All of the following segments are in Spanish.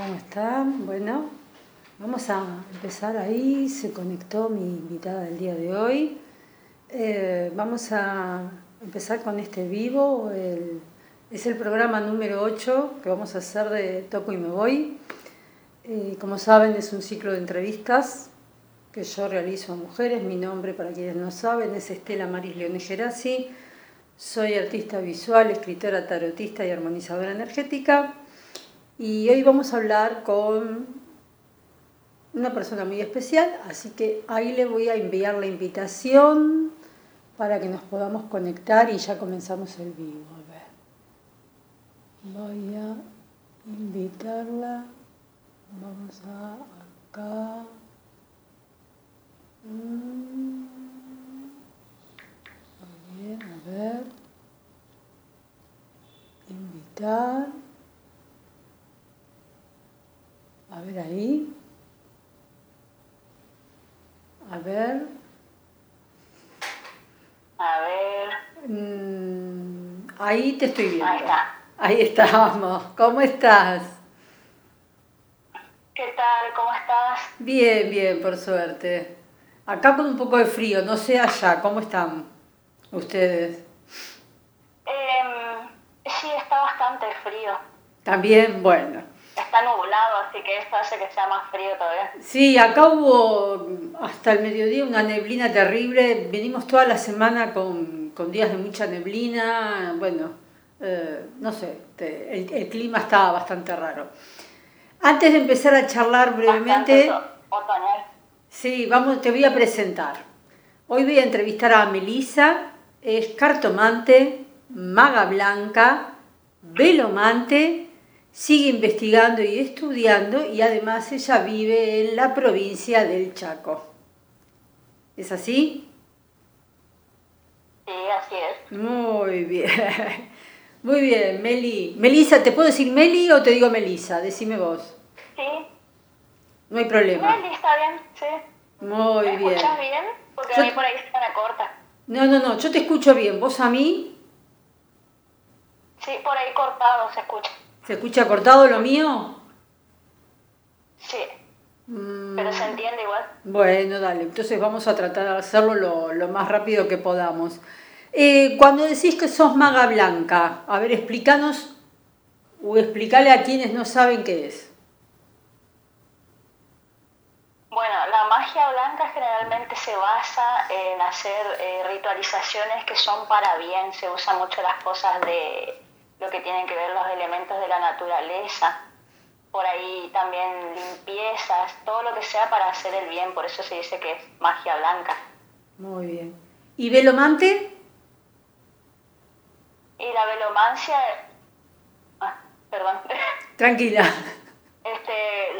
¿Cómo están? Bueno, vamos a empezar ahí. Se conectó mi invitada del día de hoy. Eh, vamos a empezar con este vivo. es el programa número 8 que vamos a hacer de Toco y Me Voy. Eh, como saben, es un ciclo de entrevistas que yo realizo a mujeres. Mi nombre, para quienes no saben, es Estela Maris Leone Gerasi. Soy artista visual, escritora tarotista y armonizadora energética. Y hoy vamos a hablar con una persona muy especial, así que ahí le voy a enviar la invitación para que nos podamos conectar y ya comenzamos el vivo. A ver. Voy a invitarla. Vamos a acá. Mm. Muy bien, a ver. Invitar. A ver ahí. A ver. A ver. Mm, ahí te estoy viendo. Ahí está. Ahí estamos. ¿Cómo estás? ¿Qué tal? ¿Cómo estás? Bien, bien, por suerte. Acá con un poco de frío, no sé allá, ¿cómo están ustedes? Em, sí, está bastante frío. También, bueno. Está nublado, así que esto hace que sea más frío todavía. Sí, acá hubo hasta el mediodía una neblina terrible. Venimos toda la semana con, días de mucha neblina. Bueno, eh, no sé, el, clima estaba bastante raro. Antes de empezar a charlar brevemente... Otoñal. Sí, vamos, te voy a presentar. Hoy voy a entrevistar a Melisa, es cartomante, maga blanca, velomante sigue investigando y estudiando y además ella vive en la provincia del Chaco. ¿Es así? Sí, así es. Muy bien. Muy bien, Meli. Melisa, ¿te puedo decir Meli o te digo Melisa? Decime vos. Sí. No hay problema. Meli, está bien, sí. Muy ¿Me bien. escuchas bien? Porque a mí por ahí está una corta. No, no, no, yo te escucho bien. ¿Vos a mí? Sí, por ahí cortado se escucha. ¿Se escucha cortado lo mío? Sí. Mm, Pero se entiende igual. Bueno, dale, entonces vamos a tratar de hacerlo lo, más rápido que podamos. Eh, cuando decís que sos maga blanca, a ver, explícanos o explícale a quienes no saben qué es. Bueno, la magia blanca generalmente se basa en hacer eh, ritualizaciones que son para bien, se usan mucho las cosas de lo que tienen que ver los elementos de la naturaleza, por ahí también limpiezas, todo lo que sea para hacer el bien, por eso se dice que es magia blanca. Muy bien. ¿Y velomante? Y la velomancia, ah, perdón. Tranquila. Este,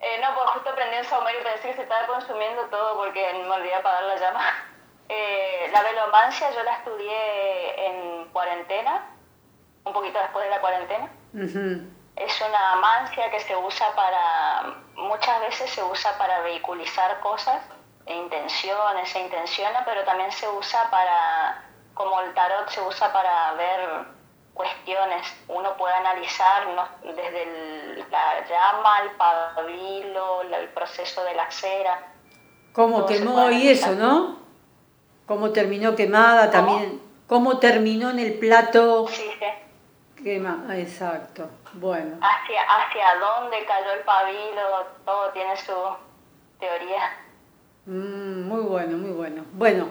eh, no, pues justo prendí un saumerio y pensé que se estaba consumiendo todo porque me olvidé apagar la llama. Eh, la velomancia yo la estudié en cuarentena después de la cuarentena. Es una mancia que se usa para, muchas veces se usa para vehiculizar cosas e intenciones, se intenciona, pero también se usa para, como el tarot se usa para ver cuestiones. Uno puede analizar desde la llama, el pabilo, el proceso de la cera. ¿Cómo quemó y eso, no? ¿Cómo terminó quemada también? ¿Cómo terminó en el plato? Sí, sí Quema, exacto. Bueno. Hacia, hacia dónde cayó el pabilo, todo tiene su teoría. Mm, muy bueno, muy bueno. Bueno,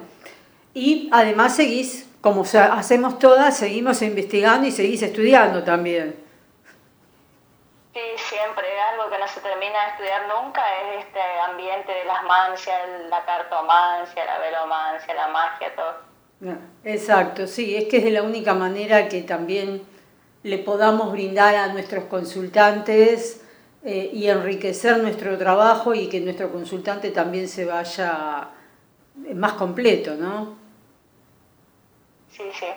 y además seguís, como hacemos todas, seguimos investigando y seguís estudiando también. Sí, siempre, algo que no se termina de estudiar nunca es este ambiente de las mancias, la cartomancia, la velomancia, la magia, todo. Exacto, sí, es que es de la única manera que también le podamos brindar a nuestros consultantes eh, y enriquecer nuestro trabajo y que nuestro consultante también se vaya más completo, ¿no? Sí, sí.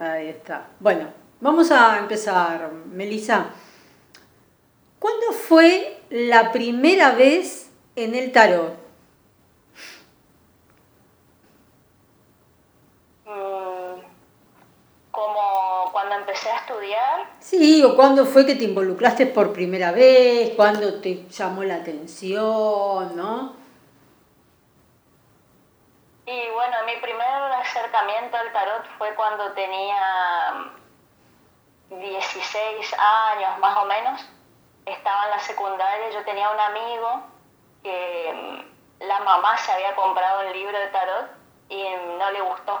Ahí está. Bueno, vamos a empezar, Melissa. ¿Cuándo fue la primera vez en el tarot? Cuando empecé a estudiar. Sí, o cuándo fue que te involucraste por primera vez, cuándo te llamó la atención, ¿no? Y bueno, mi primer acercamiento al tarot fue cuando tenía 16 años más o menos. Estaba en la secundaria, yo tenía un amigo que mm, la mamá se había comprado un libro de tarot y no le gustó.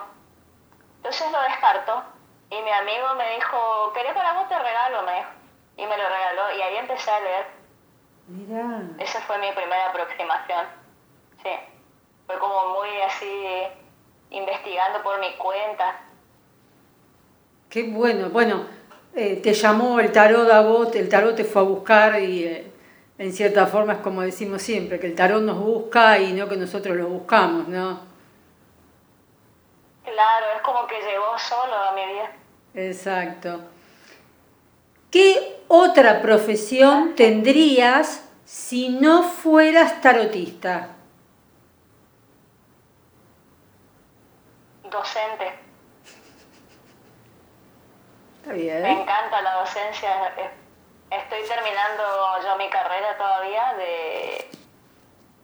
Entonces lo descartó y mi amigo me dijo, ¿querés para vos te regalo? Me dijo. Y me lo regaló y ahí empecé a leer. Mira. Esa fue mi primera aproximación. Sí fue como muy así investigando por mi cuenta. Qué bueno, bueno, eh, te llamó el tarot a vos, el tarot te fue a buscar y eh, en cierta forma es como decimos siempre, que el tarot nos busca y no que nosotros lo buscamos, ¿no? Claro, es como que llegó solo a mi vida. Exacto. ¿Qué otra profesión tendrías si no fueras tarotista? docente. Está bien. Me encanta la docencia. Estoy terminando yo mi carrera todavía de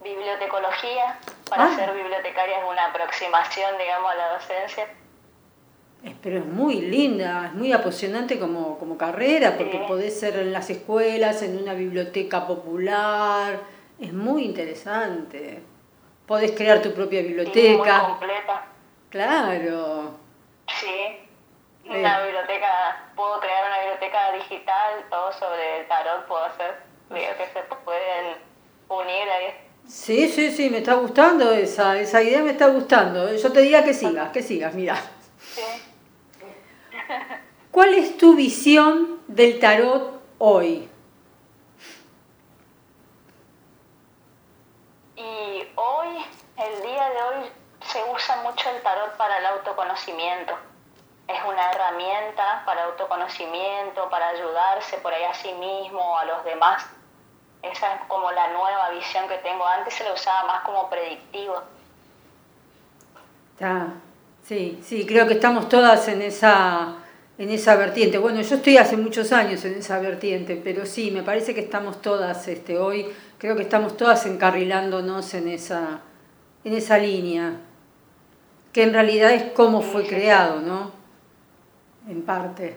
bibliotecología. Para Ah. ser bibliotecaria es una aproximación, digamos, a la docencia. Pero es muy linda, es muy apasionante como, como carrera, porque Sí. podés ser en las escuelas, en una biblioteca popular, es muy interesante. Podés crear tu propia Y muy biblioteca. completa. Claro. Sí. Eh. Una biblioteca, puedo crear una biblioteca digital, todo sobre el tarot puedo hacer. Digo que se pueden unir ahí. Sí, sí, sí, me está gustando esa, esa idea me está gustando. Yo te diría que sigas, que sigas, mira. Sí. ¿Cuál es tu visión del tarot hoy? Y hoy, el día de hoy, se usa mucho el tarot para el autoconocimiento. Es una herramienta para autoconocimiento, para ayudarse por ahí a sí mismo, a los demás. Esa es como la nueva visión que tengo. Antes se lo usaba más como predictivo. Está, sí, sí, creo que estamos todas en esa, en esa vertiente. Bueno, yo estoy hace muchos años en esa vertiente, pero sí, me parece que estamos todas este, hoy, creo que estamos todas encarrilándonos en esa, en esa línea, que en realidad es cómo fue sí. creado, ¿no? En parte.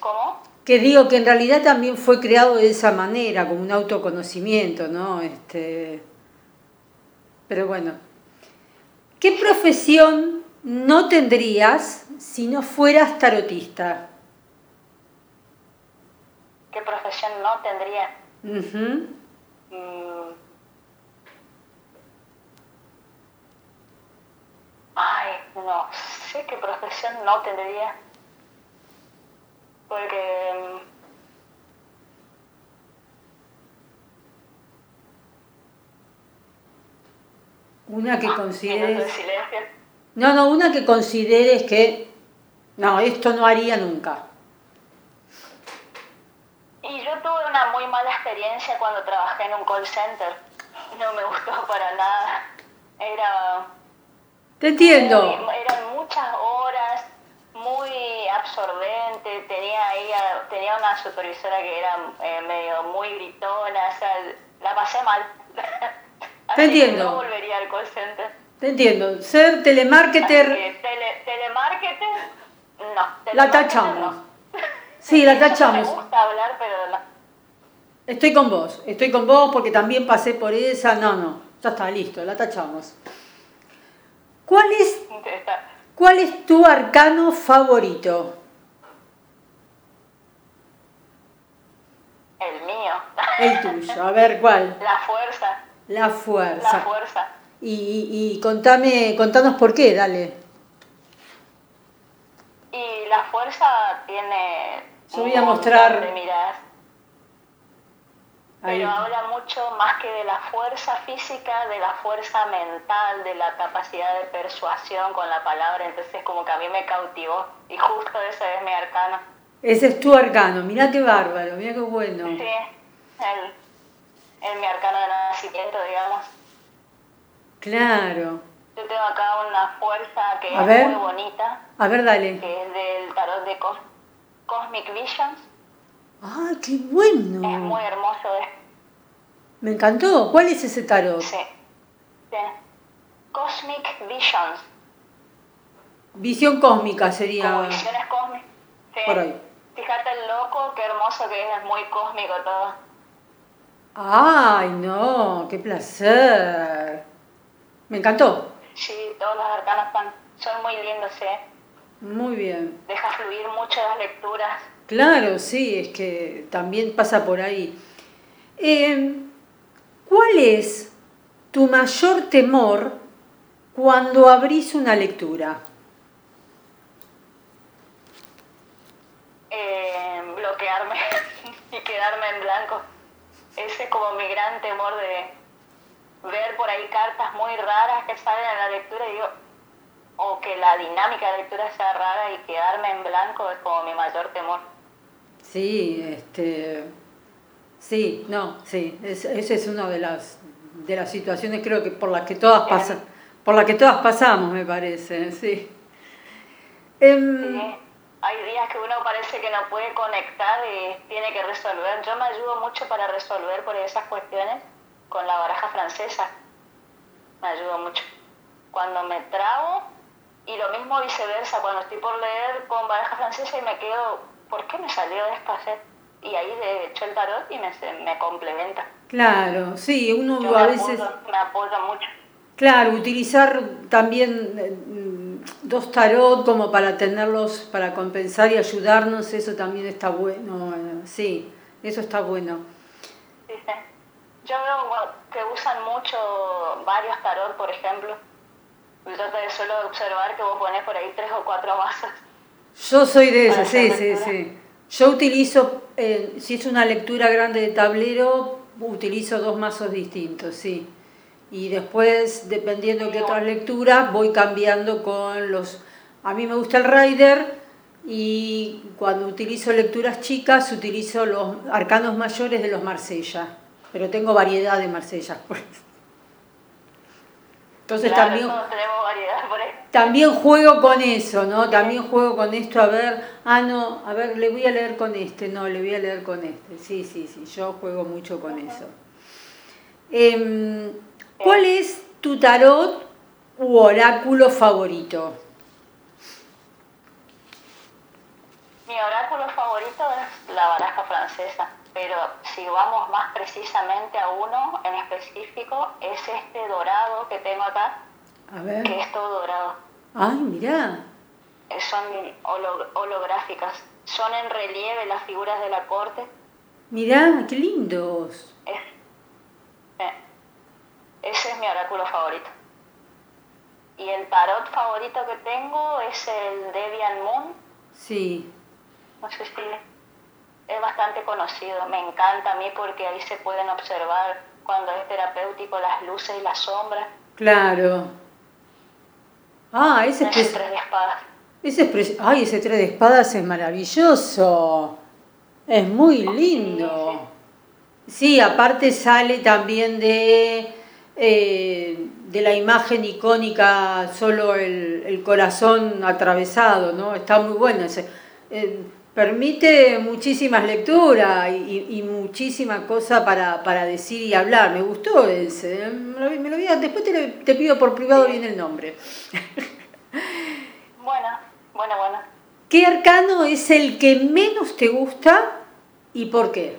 ¿Cómo? Que digo que en realidad también fue creado de esa manera, como un autoconocimiento, ¿no? Este, pero bueno, ¿qué profesión no tendrías si no fueras tarotista? ¿Qué profesión no tendría? Mm. Ay, no sé qué profesión no tendría. Porque Una que de consideres... No, no, una que consideres que... No, esto no haría nunca. Y yo tuve una muy mala experiencia cuando trabajé en un call center. No me gustó para nada. Era Te entiendo. Muy- eran muchas horas, muy absorbente. Tenía ahí a- tenía una supervisora que era eh, medio muy gritona, o sea, la pasé mal. Así que entiendo. no volvería al call center. Te entiendo. Ser telemarketer... tele, telemarketer, no. La tachamos. no. Sí, la tachamos. Me gusta hablar, pero no. Estoy con vos, estoy con vos porque también pasé por esa. No, no, ya está, listo, la tachamos. ¿Cuál es, cuál es tu arcano favorito? El mío. El tuyo, a ver cuál. La fuerza. La La fuerza. Y, y, contame, contanos por qué, dale. Y la fuerza tiene. Yo voy a mostrar- De Ahí. pero habla mucho más que de la fuerza física, de la fuerza mental, de la capacidad de persuasión con la palabra. Entonces, como que a mí me cautivó. Y justo ese es mi arcano. Ese es tu arcano, mirá qué bárbaro, mirá qué bueno. Sí, el, el mi arcano de nacimiento, digamos. Claro. Yo tengo acá una fuerza que A es ver. muy bonita, A ver, dale. que es del tarot de Cos. Cosmic Visions. ¡Ah, qué bueno! Es muy hermoso. Me encantó. ¿Cuál es ese tarot? Sí. sí. Cosmic Visions. Visión cósmica sería. Como visiones cósmicas. Sí. Por ahí. Fíjate el loco, qué hermoso que es, es muy cósmico todo. ¡Ay, no! ¡Qué placer! Me encantó. Sí, todos los arcanos son muy lindos, ¿eh? Muy bien. Deja fluir mucho las lecturas. Claro, sí, es que también pasa por ahí. Eh, ¿Cuál es tu mayor temor cuando abrís una lectura? Eh, bloquearme y quedarme en blanco. Ese es como mi gran temor de ver por ahí cartas muy raras que salen en la lectura y digo, o que la dinámica de lectura sea rara y quedarme en blanco es como mi mayor temor. Sí, este, sí, no, sí, esa es una de las de las situaciones creo que por las que todas pasan, por las que todas pasamos, me parece, sí. Em, sí. Hay días que uno parece que no puede conectar y tiene que resolver. Yo me ayudo mucho para resolver por esas cuestiones con la baraja francesa. Me ayudo mucho. Cuando me trago, y lo mismo viceversa, cuando estoy por leer con baraja francesa y me quedo, ¿por qué me salió esto hacer? Y ahí de hecho el tarot y me, me complementa. Claro, sí, uno a veces... me apoya mucho. Claro, utilizar también eh, dos tarot como para tenerlos, para compensar y ayudarnos, eso también está bueno, eh, sí, eso está bueno. Yo veo que usan mucho varios tarot, por ejemplo, yo te suelo observar que vos pones por ahí tres o cuatro vasos. Yo soy de esas, sí, sí, sí. Yo utilizo, eh, si es una lectura grande de tablero, utilizo dos mazos distintos, sí. Y después, dependiendo de qué otras lecturas, voy cambiando con los... A mí me gusta el Rider y cuando utilizo lecturas chicas, utilizo los arcanos mayores de los Marsella. Pero tengo variedad de Marsella. Pues. Entonces también, también juego con eso, ¿no? También juego con esto, a ver, ah, no, a ver, le voy a leer con este, no, le voy a leer con este. Sí, sí, sí, yo juego mucho con eso. Em, ¿Cuál es tu tarot u oráculo favorito? Mi oráculo favorito es la baraja francesa pero si vamos más precisamente a uno en específico, es este dorado que tengo acá, a ver. que es todo dorado. Ay, mira. Eh, son holográficas, son en relieve las figuras de la corte. Mirá, qué lindos. Eh, ese es mi oráculo favorito. Y el tarot favorito que tengo es el Debian Moon. Sí. No sé si es bastante conocido. Me encanta a mí porque ahí se pueden observar cuando es terapéutico las luces y las sombras. Claro. Ah, ese, tres de espadas. Ese Ay, ese tres de espadas es maravilloso. Es muy lindo. Sí, aparte sale también de, eh, de la imagen icónica, solo el, el, corazón atravesado, ¿no? Está muy bueno ese. Eh, permite muchísimas lecturas y, y, muchísima cosa para, para, decir y hablar. Me gustó ese. Me lo, voy a, después te, te, pido por privado bien el nombre. Bueno, bueno, bueno. ¿Qué arcano es el que menos te gusta y por qué?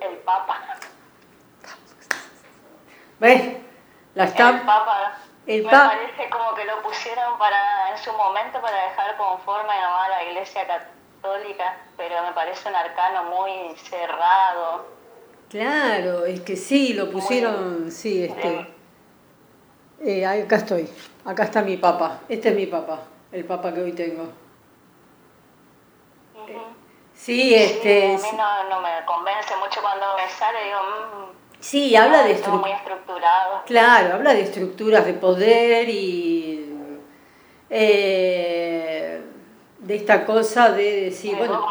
El Papa. ¿Ves? La está... El Papa me parece como que lo pusieron para en su momento para dejar conforme a la iglesia católica, pero me parece un arcano muy cerrado. Claro, es que sí, lo pusieron, sí, este... Eh, acá estoy, acá está mi papá, este es mi papá, el papá que hoy tengo. Sí, este... Sí, a mí no, no, me convence mucho cuando me sale, digo... Mmm, Sí, habla de estructuras. Claro, habla de estructuras de poder y eh, de esta cosa de decir, bueno,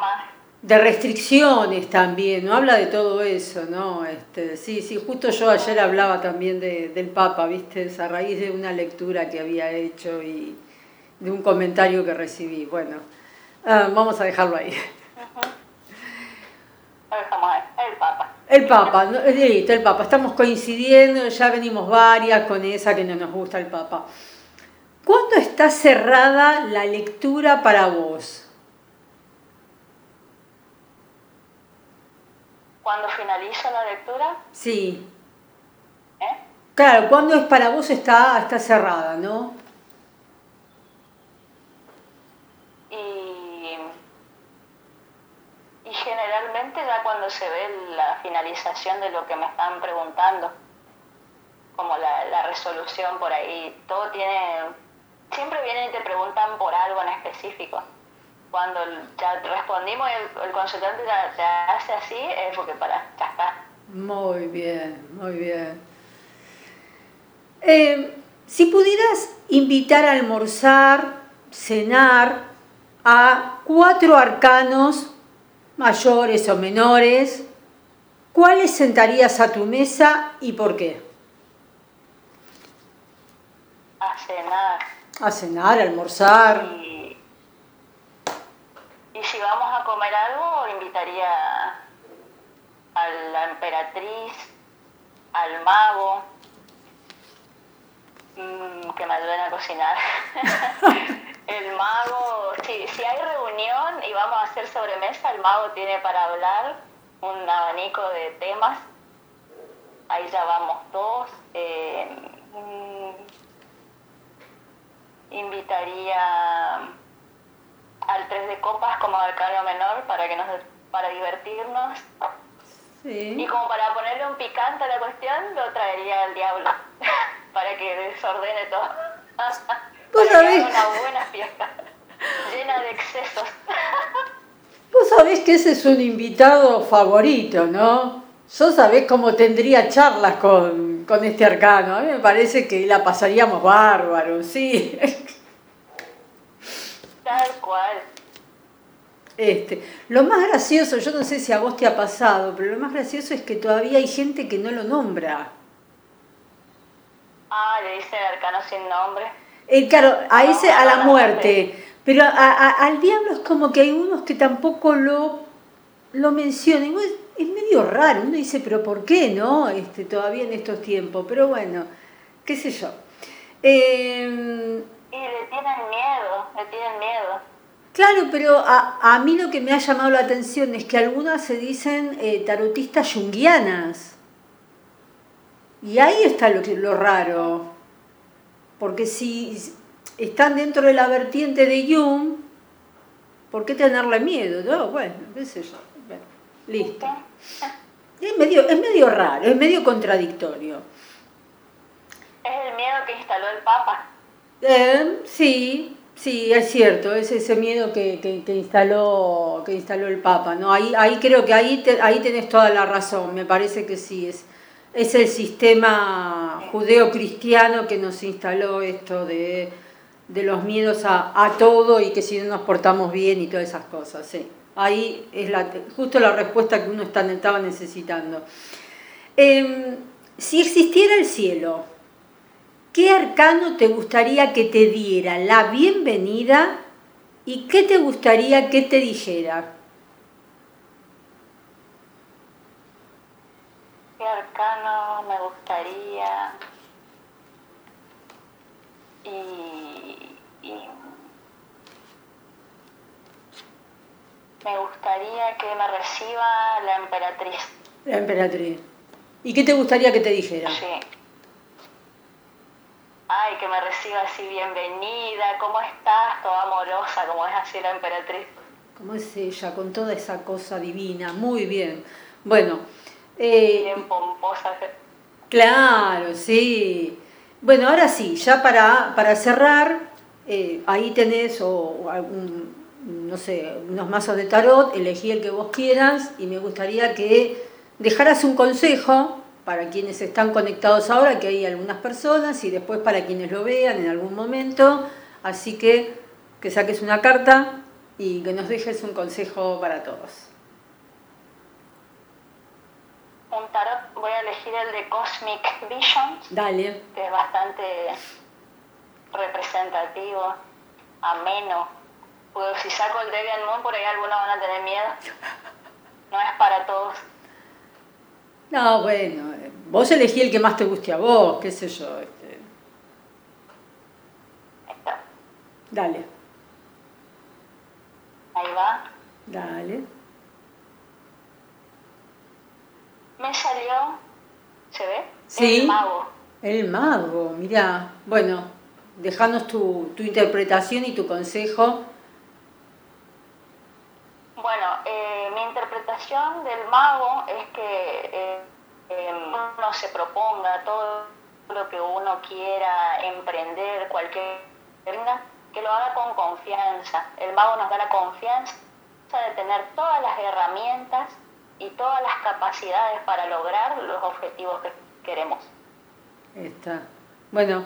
de restricciones también, ¿no? Habla de todo eso, ¿no? Este, sí, sí, justo yo ayer hablaba también de, del Papa, ¿viste? A raíz de una lectura que había hecho y, de un comentario que recibí. Bueno, ah, vamos a dejarlo ahí. El Papa. El Papa, listo, el Papa. Estamos coincidiendo, ya venimos varias con esa que no nos gusta el Papa. ¿Cuándo está cerrada la lectura para vos? ¿Cuándo finaliza la lectura? Sí. ¿Eh? Claro, ¿cuándo es para vos está, está cerrada, no? Y, y generalmente ya se ve la finalización de lo que me están preguntando, como la, resolución por ahí, todo tiene, siempre vienen y te preguntan por algo en específico cuando ya respondimos el, el consultante ya, hace así, es porque para, ya está. Muy bien, muy bien. Eh, si pudieras invitar a almorzar, cenar a cuatro arcanos, mayores o menores, ¿cuáles sentarías a tu mesa y por qué? A cenar. A cenar, a almorzar. Y si vamos a comer algo, invitaría a la emperatriz, al mago, mm, que me ayuden a cocinar. el mago, si, si hay reunión y vamos a hacer sobremesa, el mago tiene para hablar un abanico de temas. Ahí ya vamos dos. Eh, invitaría al 3 de copas como arcano menor para que nos para divertirnos. Y como para ponerle un picante a la cuestión, lo traería al diablo para que desordene todo. ¿Vos sabés? una buena fiesta llena de excesos. Vos sabés que ese es un invitado favorito, ¿no? Yo sabés cómo tendría charlas con, con este arcano. A mí me parece que la pasaríamos bárbaro, sí. Tal cual. Este, lo más gracioso, yo no sé si a vos te ha pasado, pero lo más gracioso es que todavía hay gente que no lo nombra. Ah, le dice el arcano sin nombre. Eh, claro, a ese, a la muerte. Pero al diablo es como que hay unos que tampoco lo, lo mencionan. Es, medio raro, uno dice, pero ¿por qué no? Este, todavía en estos tiempos. Pero bueno, qué sé yo. Eh, y le tienen miedo, le tienen miedo. Claro, pero a, a, mí lo que me ha llamado la atención es que algunas se dicen eh, tarotistas junguianas. Y ahí está lo, lo raro. Porque si están dentro de la vertiente de Jung, ¿por qué tenerle miedo? No, bueno, qué sé yo. listo. Es medio, es medio raro, es medio contradictorio. Es el miedo que instaló el Papa. Eh, sí, sí, es cierto, es ese miedo que, que, instaló, que instaló el Papa, ¿no? Ahí, ahí creo que ahí, ahí tenés toda la razón, me parece que sí, es, es el sistema judeo-cristiano que nos instaló esto de, los miedos a, todo y que si no nos portamos bien y todas esas cosas, sí. Ahí es la, justo la respuesta que uno estaba necesitando. Em, si existiera el cielo, ¿Qué arcano te gustaría que te diera la bienvenida y qué te gustaría que te dijera? ¿Qué arcano me gustaría? Y, me gustaría que me reciba la emperatriz. La emperatriz. ¿Y qué te gustaría que te dijera? Sí ay, que me reciba así bienvenida, ¿cómo estás? Toda amorosa, como es así la emperatriz. Como es ella, con toda esa cosa divina, muy bien. Bueno. Eh, bien pomposa. Claro, sí. Bueno, ahora sí, ya para, para cerrar, eh, ahí tenés o, algún, no sé, unos mazos de tarot, elegí el que vos quieras y me gustaría que dejaras un consejo para quienes están conectados ahora, que hay algunas personas, y después para quienes lo vean en algún momento. Así que que saques una carta y que nos dejes un consejo para todos. Un tarot, voy a elegir el de Cosmic Vision. Dale. Que es bastante representativo. ameno. Pues si saco el Debian Moon, por ahí algunos van a tener miedo. No es para todos. No, bueno, vos elegí el que más te guste a vos, qué sé yo. Este. Dale. Ahí va. Dale. Me salió, ¿se ve? Sí. El mago. El mago, mira. Bueno, dejanos tu, tu interpretación y tu consejo. Bueno, eh, mi interpretación del mago es que eh, em, uno se proponga todo lo que uno quiera emprender, cualquier que lo haga con confianza. El mago nos da la confianza de tener todas las herramientas y todas las capacidades para lograr los objetivos que queremos. Está. Bueno,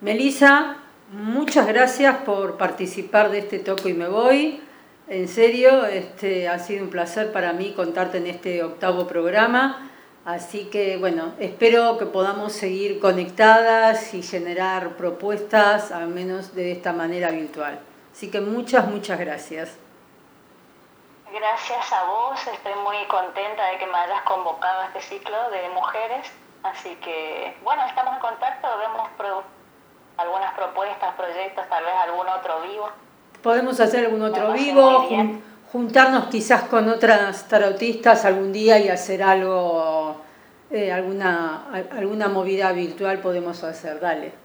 Melissa, muchas gracias por participar de este Toco y Me Voy. En serio, este, ha sido un placer para mí contarte en este octavo programa. Así que bueno, espero que podamos seguir conectadas y generar propuestas, al menos de esta manera virtual. Así que muchas, muchas gracias. Gracias a vos, estoy muy contenta de que me hayas convocado a este ciclo de mujeres. Así que bueno, estamos en contacto, vemos algunas propuestas, proyectos, tal vez algún otro vivo. Podemos hacer algún otro vivo, juntarnos quizás con otras tarotistas algún día y hacer algo, eh, alguna, alguna movida virtual podemos hacer, dale.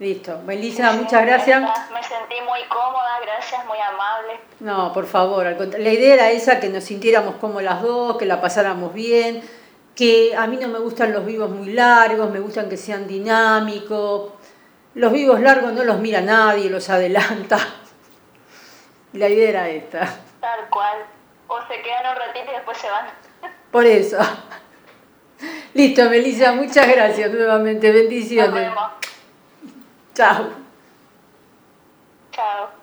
Listo. Melissa, muchas gracias. Me sentí muy cómoda, gracias, muy amable. No, por favor, la idea era esa, que nos sintiéramos como las dos, que la pasáramos bien, que a mí no me gustan los vivos muy largos, me gustan que sean dinámicos. Los vivos largos no los mira nadie, los adelanta. La idea era esta. Tal cual. O se quedan un ratito y después se van. Por eso. Listo, Melissa, muchas gracias nuevamente. Bendiciones. Nos vemos. Tchau. Tchau.